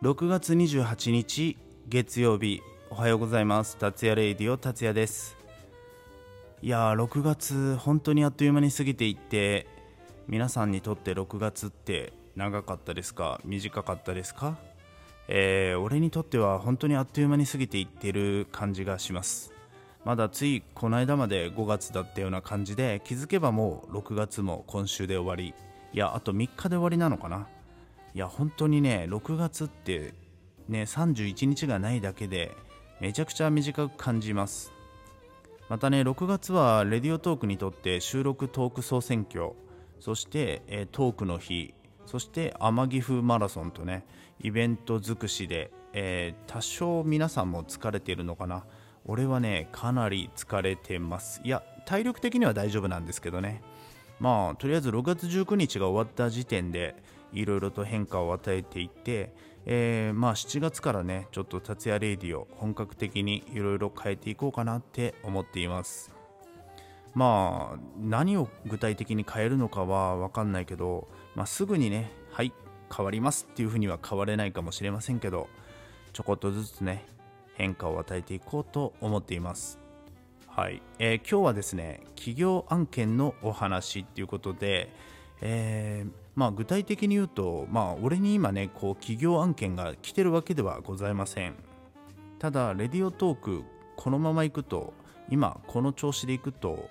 6月28日月曜日。おはようございます。達也レイディオ達也です。いやー6月本当にあっという間に過ぎていって皆さんにとって6月って長かったですか？短かったですか？えー、俺にとっては本当にあっという間に過ぎていってる感じがします。まだついこの間まで5月だったような感じで気づけばもう6月も今週で終わり。いやあと3日で終わりなのかな？いや本当にね6月ってね31日がないだけでめちゃくちゃ短く感じます。またね6月はレディオトークにとって収録トーク総選挙そして、え、トークの日そして天城風マラソンとねイベント尽くしで、えー、多少皆さんも疲れているのかな。俺はねかなり疲れてます。いや体力的には大丈夫なんですけどね。まあとりあえず6月19日が終わった時点でいろいろと変化を与えていって、えー、まあ7月からねちょっと達也レイディを本格的にいろいろ変えていこうかなって思っています。まあ何を具体的に変えるのかは分かんないけど、まあ、すぐにねはい変わりますっていうふうには変われないかもしれませんけどちょこっとずつね変化を与えていこうと思っています。はい、えー、今日はですね企業案件のお話っていうことで、えーまあ、具体的に言うと、まあ、俺に今ねこう企業案件が来てるわけではございません。ただレディオトークこのままいくと今この調子でいくと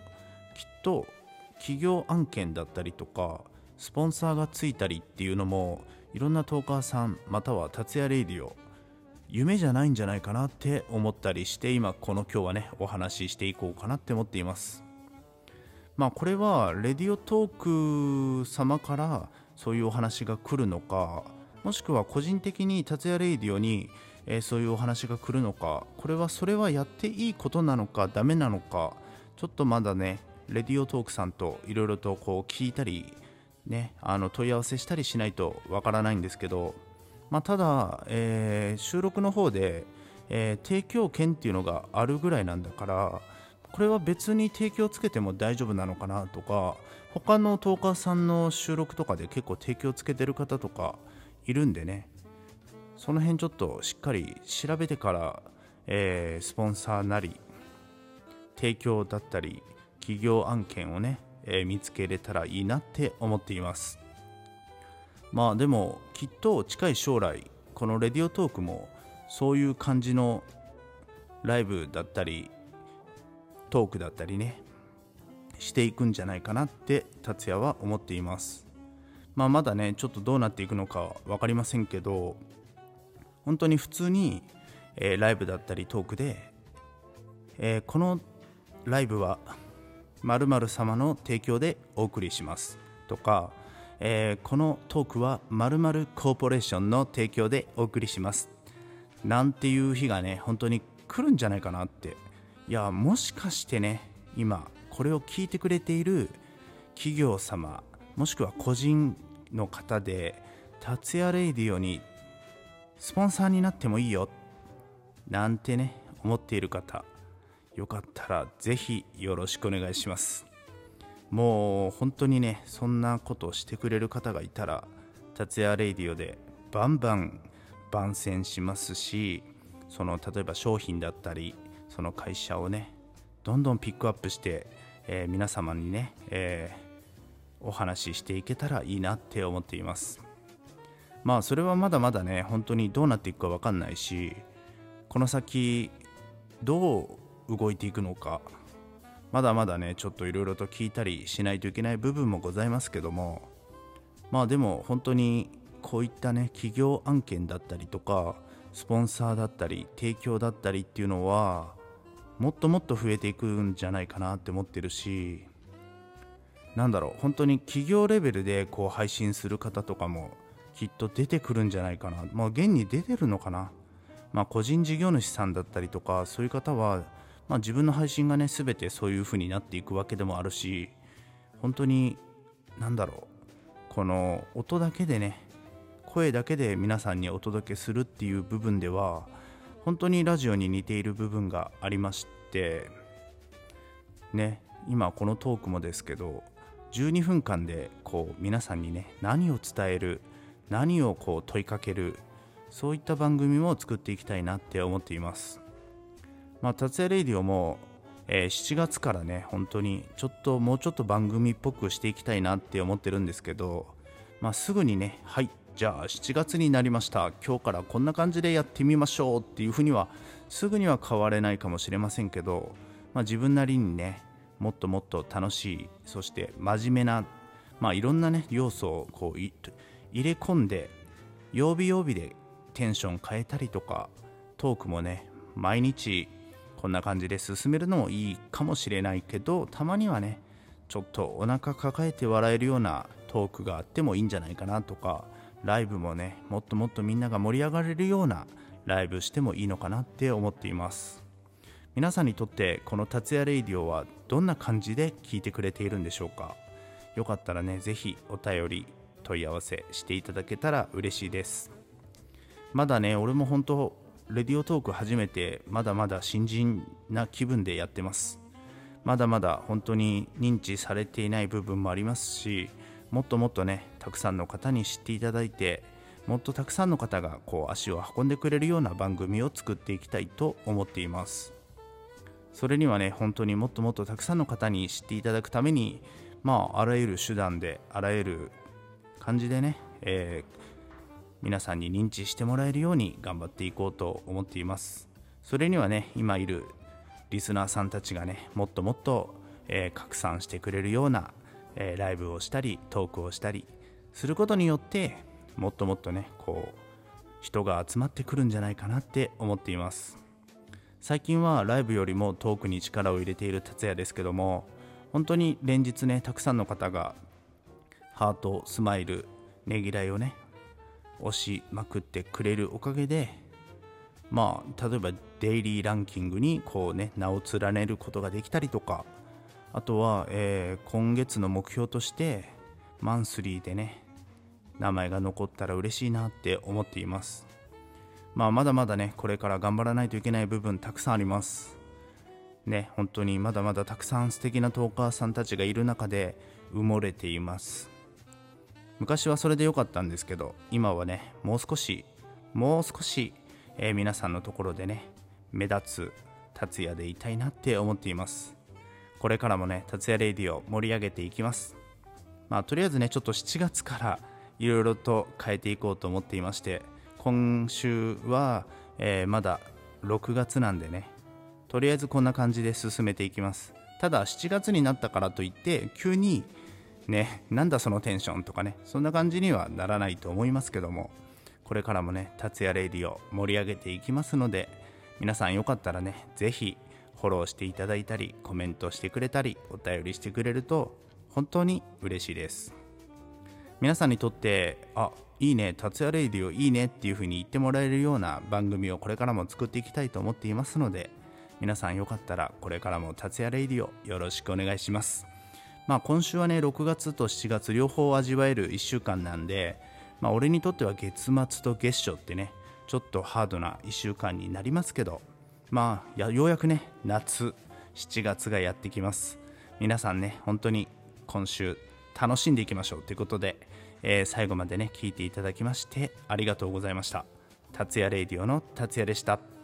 きっと企業案件だったりとかスポンサーがついたりっていうのもいろんなトーカーさんまたは達也レイディオ夢じゃないんじゃないかなって思ったりして今この今日はねお話ししていこうかなって思っています。まあこれはレディオトーク様からそういうお話が来るのかもしくは個人的に達也レイディオに、えー、そういうお話が来るのかこれはそれはやっていいことなのかダメなのかちょっとまだねレディオトークさんといろいろとこう聞いたりねあの問い合わせしたりしないとわからないんですけど、まあ、ただ、えー、収録の方で、えー、提供権っていうのがあるぐらいなんだからこれは別に提供つけても大丈夫なのかなとか他のトーカーさんの収録とかで結構提供つけてる方とかいるんでね。その辺ちょっとしっかり調べてから、えー、スポンサーなり提供だったり企業案件をね、えー、見つけれたらいいなって思っています。まあでもきっと近い将来このレディオトークもそういう感じのライブだったりトークだったりねしていくんじゃないかなって達也は思っています。まあまだねちょっとどうなっていくのか分かりませんけど本当に普通に、えー、ライブだったりトークで、えー、このライブは〇〇様の提供でお送りします。とか、えー、このトークは〇〇コーポレーションの提供でお送りします。なんていう日がね本当に来るんじゃないかなっていやもしかしてね今これを聞いてくれている企業様もしくは個人の方で達也レイディオにスポンサーになってもいいよなんてね思っている方よかったらぜひよろしくお願いします。もう本当にねそんなことをしてくれる方がいたら達也レイディオでバンバン番宣しますしその例えば商品だったりその会社をねどんどんピックアップして、えー、皆様にね、えー、お話ししていけたらいいなって思っています。まあそれはまだまだね本当にどうなっていくか分かんないしこの先どう動いていくのかまだまだねちょっといろいろと聞いたりしないといけない部分もございますけどもまあでも本当にこういったね企業案件だったりとかスポンサーだったり提供だったりっていうのはもっともっと増えていくんじゃないかなって思ってるしなんだろう本当に企業レベルでこう配信する方とかもきっと出てくるんじゃないかな。まあ現に出てるのかな。まあ個人事業主さんだったりとかそういう方はまあ自分の配信がね全てそういう風になっていくわけでもあるし本当になんだろうこの音だけでね声だけで皆さんにお届けするっていう部分では本当にラジオに似ている部分がありましてね今このトークもですけど12分間でこう皆さんにね何を伝える何をこう問いかけるそういった番組も作っていきたいなって思っています。まあ達也レイディオも、えー、7月からね本当にちょっともうちょっと番組っぽくしていきたいなって思ってるんですけどまあすぐにねはいじゃあ7月になりました。今日からこんな感じでやってみましょうっていうふうにはすぐには変われないかもしれませんけど、まあ、自分なりにねもっともっと楽しいそして真面目なまあいろんなね要素をこう入れ込んで曜日曜日でテンション変えたりとかトークもね毎日こんな感じで進めるのもいいかもしれないけどたまにはねちょっとお腹抱えて笑えるようなトークがあってもいいんじゃないかなとかライブもねもっともっとみんなが盛り上がれるようなライブしてもいいのかなって思っています。皆さんにとってこの達也レイディオはどんな感じで聞いてくれているんでしょうか？よかったらね是非お便り問い合わせしていただけたら嬉しいです。まだね俺も本当レディオトーク初めてまだまだ新人な気分でやってます。まだまだ本当に認知されていない部分もありますしもっともっとねたくさんの方に知っていただいてもっとたくさんの方がこう足を運んでくれるような番組を作っていきたいと思っています。それにはね本当にもっともっとたくさんの方に知っていただくためにまああらゆる手段であらゆる感じでね、えー、皆さんに認知してもらえるように頑張っていこうと思っています。それにはね今いるリスナーさんたちがねもっともっと、えー、拡散してくれるようなえー、ライブをしたりトークをしたりすることによってもっともっとねこう人が集まってくるんじゃないかなって思っています。最近はライブよりもトークに力を入れている達也ですけども本当に連日ねたくさんの方がハートスマイルねぎらいをね押しまくってくれるおかげでまあ例えばデイリーランキングにこうね名を連ねることができたりとかあとは、えー、今月の目標としてマンスリーでね名前が残ったら嬉しいなって思っています。まあまだまだねこれから頑張らないといけない部分たくさんあります。ね本当にまだまだたくさん素敵なトーカーさんたちがいる中で埋もれています。昔はそれで良かったんですけど今はねもう少しもう少し、えー、皆さんのところでね目立つ達也でいたいなって思っています。これからもね、達也レディを盛り上げていきます。まあ、とりあえずね、ちょっと7月からいろいろと変えていこうと思っていまして、今週は、えー、まだ6月なんでね、とりあえずこんな感じで進めていきます。ただ、7月になったからといって、急に、ね、なんだそのテンションとかね、そんな感じにはならないと思いますけども、これからもね、達也レイディを盛り上げていきますので、皆さんよかったらね、ぜひフォローしていただいたりコメントしてくれたりお便りしてくれると本当に嬉しいです。皆さんにとってあいいね達也レイディオいいねっていう風に言ってもらえるような番組をこれからも作っていきたいと思っていますので皆さんよかったらこれからも達也レイディオよろしくお願いします。まあ今週はね6月と7月両方味わえる1週間なんでまあ俺にとっては月末と月初ってねちょっとハードな1週間になりますけどまあようやくね夏7月がやってきます。皆さんね本当に今週楽しんでいきましょうということで、えー、最後までね聞いていただきましてありがとうございました。達也レイディオの達也でした。